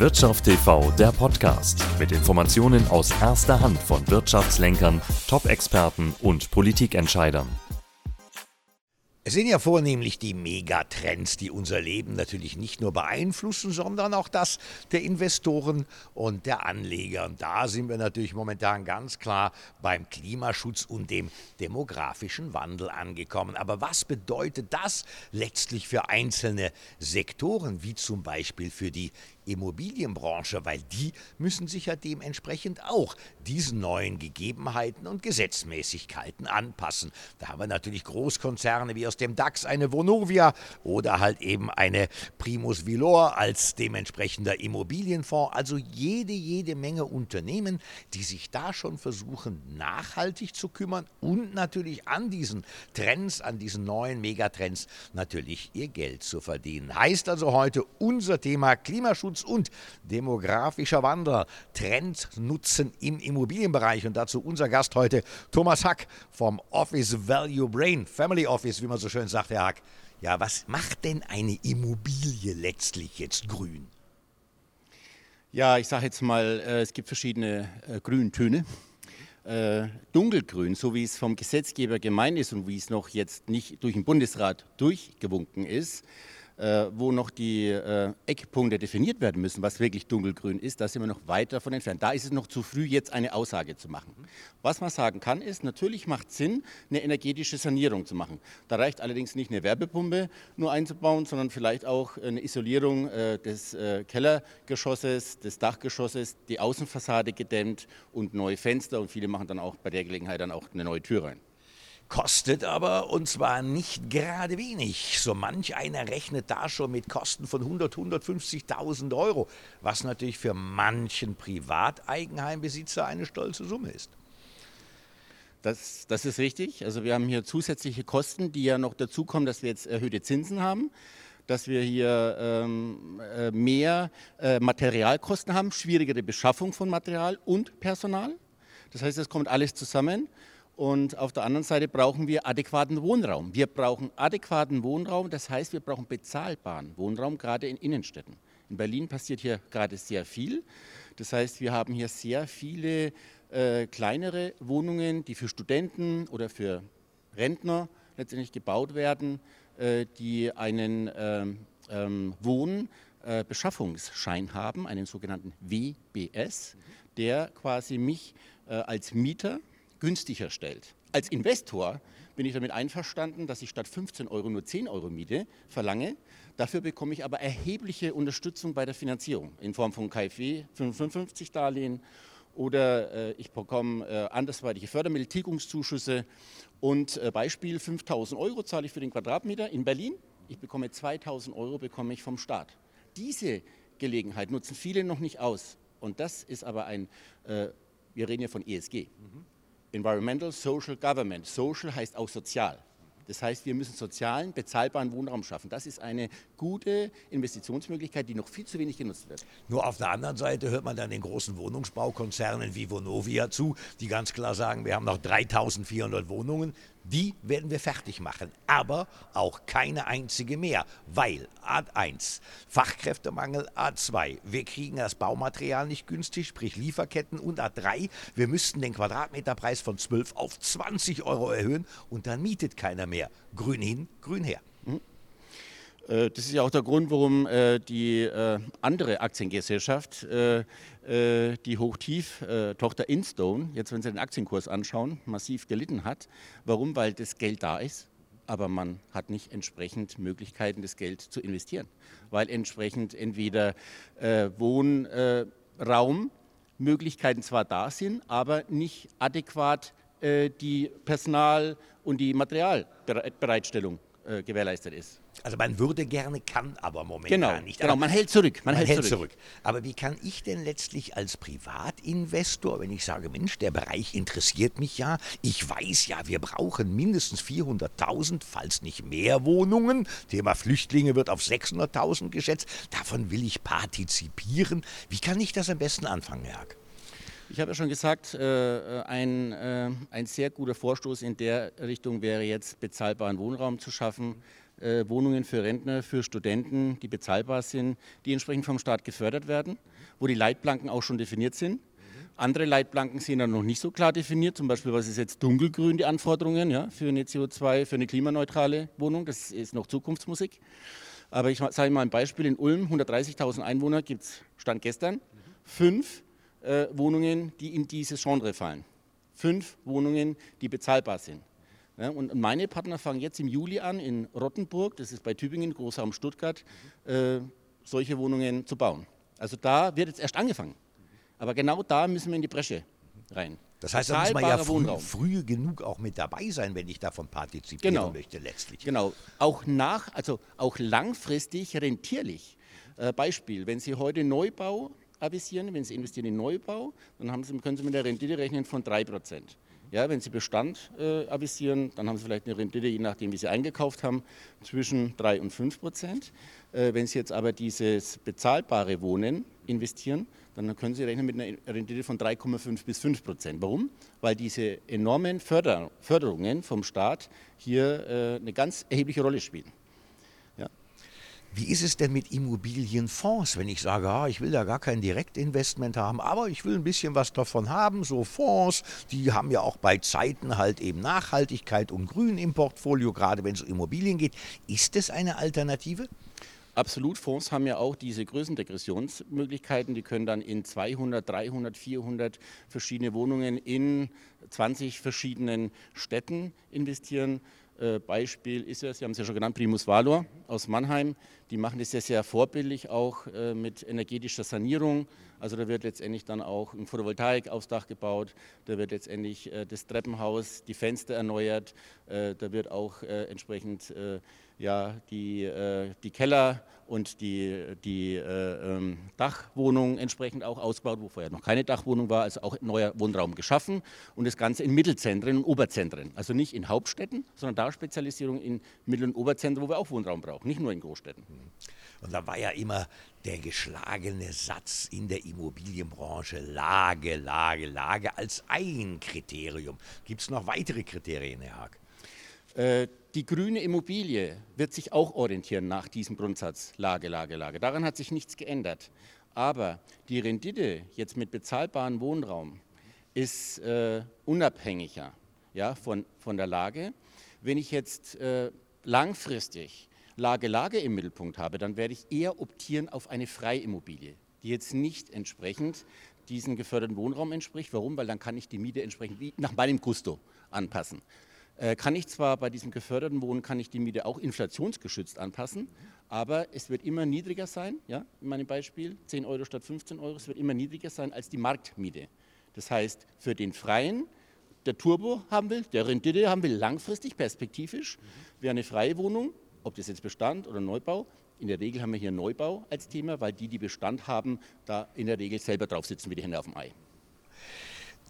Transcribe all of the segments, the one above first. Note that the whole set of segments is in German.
Wirtschaft TV, der Podcast mit Informationen aus erster Hand von Wirtschaftslenkern, Top-Experten und Politikentscheidern. Es sind ja vornehmlich die Megatrends, die unser Leben natürlich nicht nur beeinflussen, sondern auch das der Investoren und der Anleger. Und da sind wir natürlich momentan ganz klar beim Klimaschutz und dem demografischen Wandel angekommen. Aber was bedeutet das letztlich für einzelne Sektoren, wie zum Beispiel für die Immobilienbranche, weil die müssen sich ja dementsprechend auch diesen neuen Gegebenheiten und Gesetzmäßigkeiten anpassen. Da haben wir natürlich Großkonzerne wie aus dem DAX eine Vonovia oder halt eben eine Primus Vilor als dementsprechender Immobilienfonds. Also jede, jede Menge Unternehmen, die sich da schon versuchen, nachhaltig zu kümmern und natürlich an diesen Trends, an diesen neuen Megatrends natürlich ihr Geld zu verdienen. Heißt also heute unser Thema Klimaschutz Klimaschutz und demografischer Wandel, Trendnutzen im Immobilienbereich. Und dazu unser Gast heute, Thomas Hack vom Office Value Brain, Family Office, wie man so schön sagt, Herr Hack. Ja, was macht denn eine Immobilie letztlich jetzt grün? Ja, ich sage jetzt mal, äh, es gibt verschiedene äh, Grüntöne. Äh, dunkelgrün, so wie es vom Gesetzgeber gemeint ist und wie es noch jetzt nicht durch den Bundesrat durchgewunken ist, äh, wo noch die äh, Eckpunkte definiert werden müssen, was wirklich dunkelgrün ist, da sind wir noch weit davon entfernt. Da ist es noch zu früh, jetzt eine Aussage zu machen. Was man sagen kann, ist, natürlich macht es Sinn, eine energetische Sanierung zu machen. Da reicht allerdings nicht eine Werbepumpe nur einzubauen, sondern vielleicht auch eine Isolierung äh, des äh, Kellergeschosses, des Dachgeschosses, die Außenfassade gedämmt und neue Fenster und viele machen dann auch bei der Gelegenheit dann auch eine neue Tür rein kostet aber und zwar nicht gerade wenig. So manch einer rechnet da schon mit Kosten von 100, 150.000 Euro, was natürlich für manchen Privateigenheimbesitzer eine stolze Summe ist. Das, das ist richtig. Also wir haben hier zusätzliche Kosten, die ja noch dazu kommen, dass wir jetzt erhöhte Zinsen haben dass wir hier ähm, äh, mehr äh, Materialkosten haben, schwierigere Beschaffung von Material und Personal. Das heißt, es kommt alles zusammen. Und auf der anderen Seite brauchen wir adäquaten Wohnraum. Wir brauchen adäquaten Wohnraum, das heißt, wir brauchen bezahlbaren Wohnraum, gerade in Innenstädten. In Berlin passiert hier gerade sehr viel. Das heißt, wir haben hier sehr viele äh, kleinere Wohnungen, die für Studenten oder für Rentner letztendlich gebaut werden, äh, die einen ähm, ähm, Wohnbeschaffungsschein äh, haben, einen sogenannten WBS, der quasi mich äh, als Mieter günstiger stellt. Als Investor bin ich damit einverstanden, dass ich statt 15 Euro nur 10 Euro Miete verlange. Dafür bekomme ich aber erhebliche Unterstützung bei der Finanzierung in Form von KfW 55 Darlehen oder äh, ich bekomme äh, andersweitige Fördermittel, Tilgungszuschüsse und äh, Beispiel 5000 Euro zahle ich für den Quadratmeter in Berlin. Ich bekomme 2000 Euro bekomme ich vom Staat. Diese Gelegenheit nutzen viele noch nicht aus. Und das ist aber ein, äh, wir reden ja von ESG. Mhm. Environmental Social Government. Social heißt auch sozial. Das heißt, wir müssen sozialen, bezahlbaren Wohnraum schaffen. Das ist eine gute Investitionsmöglichkeit, die noch viel zu wenig genutzt wird. Nur auf der anderen Seite hört man dann den großen Wohnungsbaukonzernen wie Vonovia zu, die ganz klar sagen, wir haben noch 3400 Wohnungen. Die werden wir fertig machen, aber auch keine einzige mehr, weil A1, Fachkräftemangel, A2, wir kriegen das Baumaterial nicht günstig, sprich Lieferketten und A3, wir müssten den Quadratmeterpreis von 12 auf 20 Euro erhöhen und dann mietet keiner mehr. Grün hin, grün her. Äh, das ist ja auch der Grund, warum äh, die äh, andere Aktiengesellschaft, die Hochtief-Tochter Instone, jetzt wenn Sie den Aktienkurs anschauen, massiv gelitten hat. Warum? Weil das Geld da ist, aber man hat nicht entsprechend Möglichkeiten, das Geld zu investieren. Weil entsprechend entweder Wohnraummöglichkeiten zwar da sind, aber nicht adäquat die Personal- und die Materialbereitstellung gewährleistet ist. Also man würde gerne, kann aber momentan genau, nicht. Genau, man hält zurück. Man, man hält, hält zurück. zurück. Aber wie kann ich denn letztlich als Privatinvestor, wenn ich sage, Mensch, der Bereich interessiert mich ja, ich weiß ja, wir brauchen mindestens 400.000, falls nicht mehr Wohnungen. Thema Flüchtlinge wird auf 600.000 geschätzt. Davon will ich partizipieren. Wie kann ich das am besten anfangen, Herr Hack? Ich habe ja schon gesagt, äh, ein, äh, ein sehr guter Vorstoß in der Richtung wäre jetzt bezahlbaren Wohnraum zu schaffen. äh, Wohnungen für Rentner, für Studenten, die bezahlbar sind, die entsprechend vom Staat gefördert werden, wo die Leitplanken auch schon definiert sind. Andere Leitplanken sind dann noch nicht so klar definiert. Zum Beispiel, was ist jetzt dunkelgrün, die Anforderungen ja, für eine CO2, für eine klimaneutrale Wohnung. Das ist noch Zukunftsmusik. Aber ich sage mal ein Beispiel. In Ulm, 130.000 Einwohner, gibt es, Stand gestern, fünf äh, Wohnungen, die in dieses Genre fallen. Fünf Wohnungen, die bezahlbar sind. Ja, und meine Partner fangen jetzt im Juli an, in Rottenburg, das ist bei Tübingen, Großraum Stuttgart, äh, solche Wohnungen zu bauen. Also da wird jetzt erst angefangen. Aber genau da müssen wir in die Bresche rein. Das heißt, da muss man ja früh, früh, genug auch mit dabei sein, wenn ich davon partizipieren genau. möchte letztlich. Genau, auch nach, also auch langfristig rentierlich. Äh, Beispiel, wenn Sie heute Neubau avisieren, wenn Sie investieren in Neubau, dann Sie, können Sie mit der Rendite rechnen von 3%. Ja, wenn Sie Bestand äh, avisieren, dann haben Sie vielleicht eine Rendite, je nachdem, wie Sie eingekauft haben, zwischen 3 und 5 Prozent. Äh, wenn Sie jetzt aber dieses bezahlbare Wohnen investieren, dann können Sie rechnen mit einer Rendite von 3,5 bis 5 Prozent. Warum? Weil diese enormen Förder Förderungen vom Staat hier äh, eine ganz erhebliche Rolle spielen. Wie ist es denn mit Immobilienfonds, wenn ich sage, ah, ich will da gar kein Direktinvestment haben, aber ich will ein bisschen was davon haben, so Fonds, die haben ja auch bei Zeiten halt eben Nachhaltigkeit und Grün im Portfolio, gerade wenn es um Immobilien geht. Ist es eine Alternative? Absolut, Fonds haben ja auch diese Größendegressionsmöglichkeiten. Die können dann in 200, 300, 400 verschiedene Wohnungen in 20 verschiedenen Städten investieren. Äh, Beispiel ist ja, Sie haben es ja schon genannt, Primus Valor aus Mannheim. Die machen das ja sehr vorbildlich auch äh, mit energetischer Sanierung. Also da wird letztendlich dann auch ein Photovoltaik aufs Dach gebaut, da wird letztendlich äh, das Treppenhaus, die Fenster erneuert, da wird auch entsprechend ja, die, die Keller und die, die äh, ähm, Dachwohnung entsprechend auch ausgebaut, wo vorher noch keine Dachwohnung war, also auch neuer Wohnraum geschaffen und das Ganze in Mittelzentren und Oberzentren. Also nicht in Hauptstädten, sondern da Spezialisierung in Mittel- und Oberzentren, wo wir auch Wohnraum brauchen, nicht nur in Großstädten. Und da war ja immer der geschlagene Satz in der Immobilienbranche Lage, Lage, Lage als ein Kriterium. Gibt es noch weitere Kriterien, Herr Haag? Äh, die grüne Immobilie wird sich auch orientieren nach diesem Grundsatz Lage, Lage, Lage. Daran hat sich nichts geändert. Aber die Rendite jetzt mit bezahlbarem Wohnraum ist äh, unabhängiger ja, von, von der Lage. Wenn ich jetzt äh, langfristig Lage, Lage im Mittelpunkt habe, dann werde ich eher optieren auf eine Freimmobilie, die jetzt nicht entsprechend diesen geförderten Wohnraum entspricht. Warum? Weil dann kann ich die Miete entsprechend nach meinem Gusto anpassen. Äh, kann ich zwar bei diesem geförderten Wohnen, kann ich die Miete auch inflationsgeschützt anpassen, aber es wird immer niedriger sein, ja, in meinem Beispiel 10 Euro statt 15 Euro, es wird immer niedriger sein als die Marktmiete. Das heißt, für den Freien, der Turbo haben will, der Rendite haben will, langfristig, perspektivisch, wäre eine freie Wohnung, ob das jetzt Bestand oder Neubau, in der Regel haben wir hier Neubau als Thema, weil die, die Bestand haben, da in der Regel selber drauf sitzen wie die Hände auf dem Ei.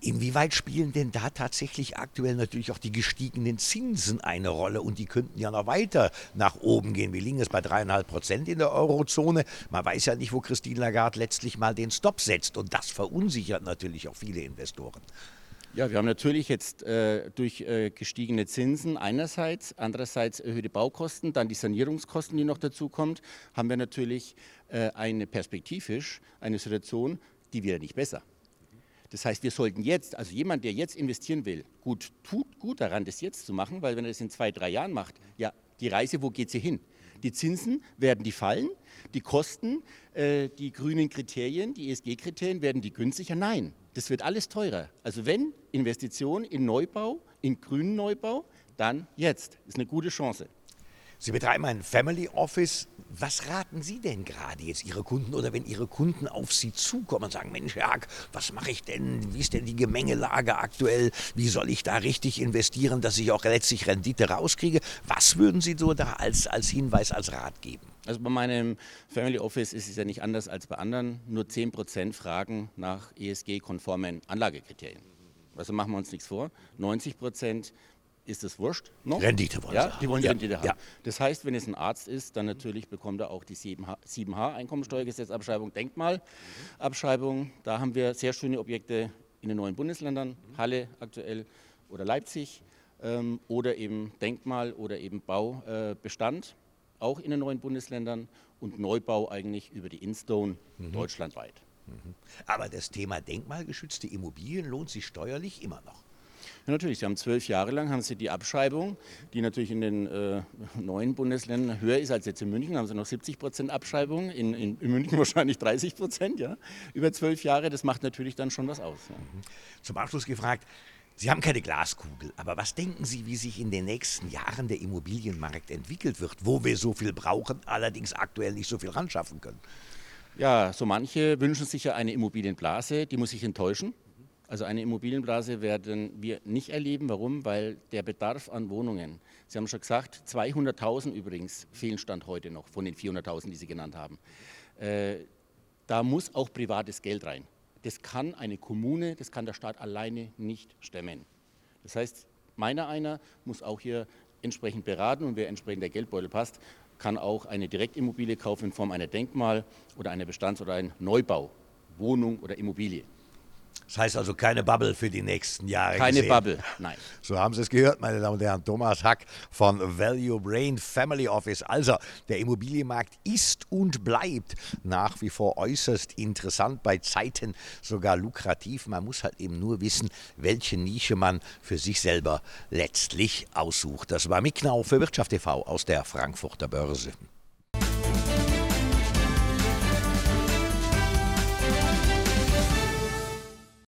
Inwieweit spielen denn da tatsächlich aktuell natürlich auch die gestiegenen Zinsen eine Rolle? Und die könnten ja noch weiter nach oben gehen. Wir liegen jetzt bei dreieinhalb Prozent in der Eurozone. Man weiß ja nicht, wo Christine Lagarde letztlich mal den Stopp setzt. Und das verunsichert natürlich auch viele Investoren. Ja, wir haben natürlich jetzt äh, durch äh, gestiegene Zinsen einerseits, andererseits erhöhte Baukosten, dann die Sanierungskosten, die noch dazu kommt, haben wir natürlich äh, eine perspektivisch eine Situation, die wird nicht besser. Das heißt, wir sollten jetzt, also jemand, der jetzt investieren will, gut tut gut daran, das jetzt zu machen, weil wenn er das in zwei, drei Jahren macht, ja, die Reise, wo geht sie hin? Die Zinsen werden die fallen, die Kosten, äh, die grünen Kriterien, die ESG-Kriterien werden die günstiger? Nein, das wird alles teurer. Also wenn Investition in Neubau, in grünen Neubau, dann jetzt. Das ist eine gute Chance. Sie betreiben ein Family Office. Was raten Sie denn gerade jetzt Ihre Kunden oder wenn Ihre Kunden auf Sie zukommen und sagen, Mensch, Herr was mache ich denn? Wie ist denn die Gemengelage aktuell? Wie soll ich da richtig investieren, dass ich auch letztlich Rendite rauskriege? Was würden Sie so da als, als Hinweis, als Rat geben? Also bei meinem Family Office ist es ja nicht anders als bei anderen. Nur 10% fragen nach ESG-konformen Anlagekriterien. Also machen wir uns nichts vor. 90 Prozent ist es wurscht noch. Rendite wollen ja, sie Die wollen ja. Rendite haben. Ja. Das heißt, wenn es ein Arzt ist, dann natürlich bekommt er auch die 7H, 7H Einkommensteuergesetzabschreibung, Denkmalabschreibung. Da haben wir sehr schöne Objekte in den neuen Bundesländern, Halle aktuell oder Leipzig. ähm, oder eben Denkmal oder eben Baubestand, auch in den neuen Bundesländern und Neubau eigentlich über die Instone mhm. deutschlandweit. Mhm. Aber das Thema denkmalgeschützte Immobilien lohnt sich steuerlich immer noch. Ja, natürlich, Sie haben zwölf Jahre lang haben Sie die Abschreibung, die natürlich in den äh, neuen Bundesländern höher ist als jetzt in München. haben Sie noch 70 Prozent Abschreibung, in, in, in, München wahrscheinlich 30 Prozent, ja, über zwölf Jahre. Das macht natürlich dann schon was aus. Ja. Mhm. Zum Abschluss gefragt, Sie haben keine Glaskugel, aber was denken Sie, wie sich in den nächsten Jahren der Immobilienmarkt entwickelt wird, wo wir so viel brauchen, allerdings aktuell nicht so viel ran schaffen können? Ja, so manche wünschen sich ja eine Immobilienblase, die muss sich enttäuschen. Also eine Immobilienblase werden wir nicht erleben. Warum? Weil der Bedarf an Wohnungen, Sie haben schon gesagt, 200.000 übrigens fehlen Stand heute noch von den 400.000, die Sie genannt haben. Äh, da muss auch privates Geld rein. Das kann eine Kommune, das kann der Staat alleine nicht stemmen. Das heißt, meiner einer muss auch hier entsprechend beraten und wer entsprechend der Geldbeutel passt, kann auch eine Direktimmobilie kaufen in Form einer Denkmal- oder einer Bestands- oder ein Neubau, Wohnung oder Immobilie. Das heißt also keine Bubble für die nächsten Jahre. Keine gesehen. Bubble, nein. So haben Sie es gehört, meine Damen und Herren. Thomas Hack von Value Brain Family Office. Also, der Immobilienmarkt ist und bleibt nach wie vor äußerst interessant, bei Zeiten sogar lukrativ. Man muss halt eben nur wissen, welche Nische man für sich selber letztlich aussucht. Das war Micknau für Wirtschaft TV aus der Frankfurter Börse.